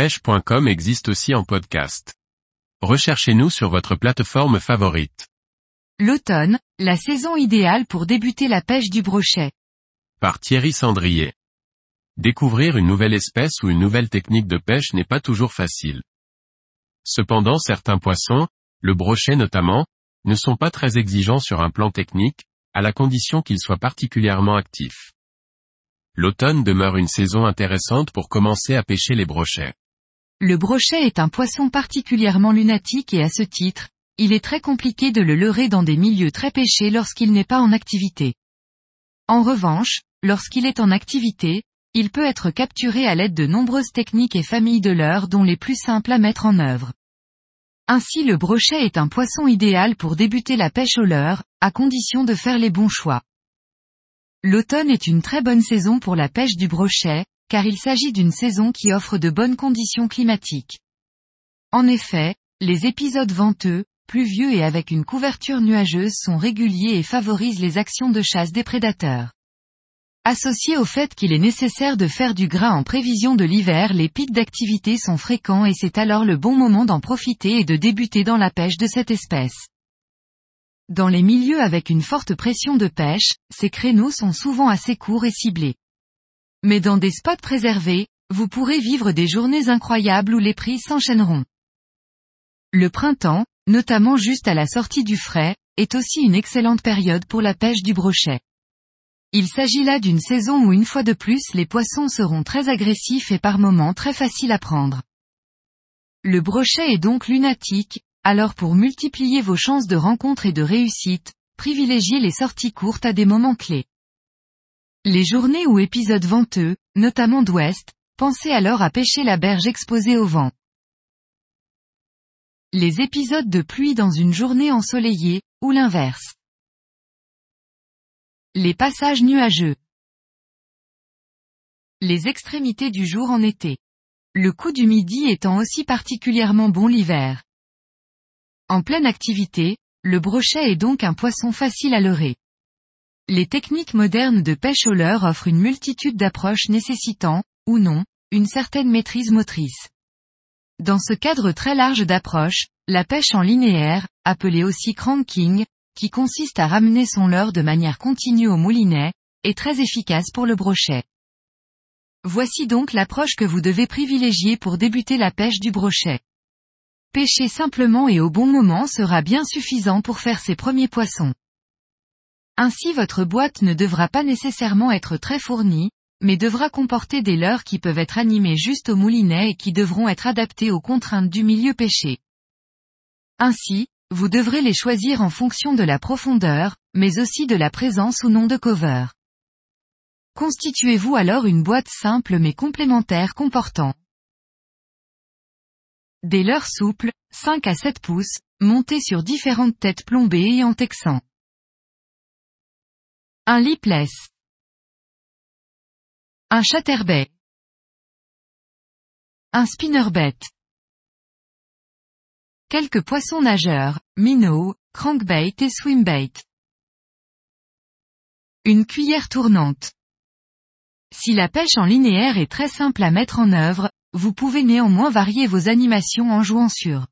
pêche.com existe aussi en podcast. Recherchez-nous sur votre plateforme favorite. L'automne, la saison idéale pour débuter la pêche du brochet. Par Thierry Sandrier. Découvrir une nouvelle espèce ou une nouvelle technique de pêche n'est pas toujours facile. Cependant certains poissons, le brochet notamment, ne sont pas très exigeants sur un plan technique, à la condition qu'ils soient particulièrement actifs. L'automne demeure une saison intéressante pour commencer à pêcher les brochets. Le brochet est un poisson particulièrement lunatique et à ce titre, il est très compliqué de le leurrer dans des milieux très pêchés lorsqu'il n'est pas en activité. En revanche, lorsqu'il est en activité, il peut être capturé à l'aide de nombreuses techniques et familles de leurres dont les plus simples à mettre en œuvre. Ainsi le brochet est un poisson idéal pour débuter la pêche au leurre, à condition de faire les bons choix. L'automne est une très bonne saison pour la pêche du brochet, car il s'agit d'une saison qui offre de bonnes conditions climatiques. En effet, les épisodes venteux, pluvieux et avec une couverture nuageuse sont réguliers et favorisent les actions de chasse des prédateurs. Associé au fait qu'il est nécessaire de faire du gras en prévision de l'hiver, les pics d'activité sont fréquents et c'est alors le bon moment d'en profiter et de débuter dans la pêche de cette espèce. Dans les milieux avec une forte pression de pêche, ces créneaux sont souvent assez courts et ciblés. Mais dans des spots préservés, vous pourrez vivre des journées incroyables où les prix s'enchaîneront. Le printemps, notamment juste à la sortie du frais, est aussi une excellente période pour la pêche du brochet. Il s'agit là d'une saison où une fois de plus les poissons seront très agressifs et par moments très faciles à prendre. Le brochet est donc lunatique, alors pour multiplier vos chances de rencontre et de réussite, privilégiez les sorties courtes à des moments clés. Les journées ou épisodes venteux, notamment d'ouest, pensez alors à pêcher la berge exposée au vent. Les épisodes de pluie dans une journée ensoleillée, ou l'inverse. Les passages nuageux. Les extrémités du jour en été. Le coup du midi étant aussi particulièrement bon l'hiver. En pleine activité, le brochet est donc un poisson facile à leurrer. Les techniques modernes de pêche au leurre offrent une multitude d'approches nécessitant, ou non, une certaine maîtrise motrice. Dans ce cadre très large d'approches, la pêche en linéaire, appelée aussi cranking, qui consiste à ramener son leurre de manière continue au moulinet, est très efficace pour le brochet. Voici donc l'approche que vous devez privilégier pour débuter la pêche du brochet. Pêcher simplement et au bon moment sera bien suffisant pour faire ses premiers poissons. Ainsi votre boîte ne devra pas nécessairement être très fournie, mais devra comporter des leurres qui peuvent être animés juste au moulinet et qui devront être adaptés aux contraintes du milieu pêché. Ainsi, vous devrez les choisir en fonction de la profondeur, mais aussi de la présence ou non de cover. Constituez-vous alors une boîte simple mais complémentaire comportant des leurres souples, 5 à 7 pouces, montées sur différentes têtes plombées et en texan. Un lipless. Un chatterbait. Un spinnerbait. Quelques poissons nageurs, minnows, crankbait et swimbait. Une cuillère tournante. Si la pêche en linéaire est très simple à mettre en œuvre, vous pouvez néanmoins varier vos animations en jouant sur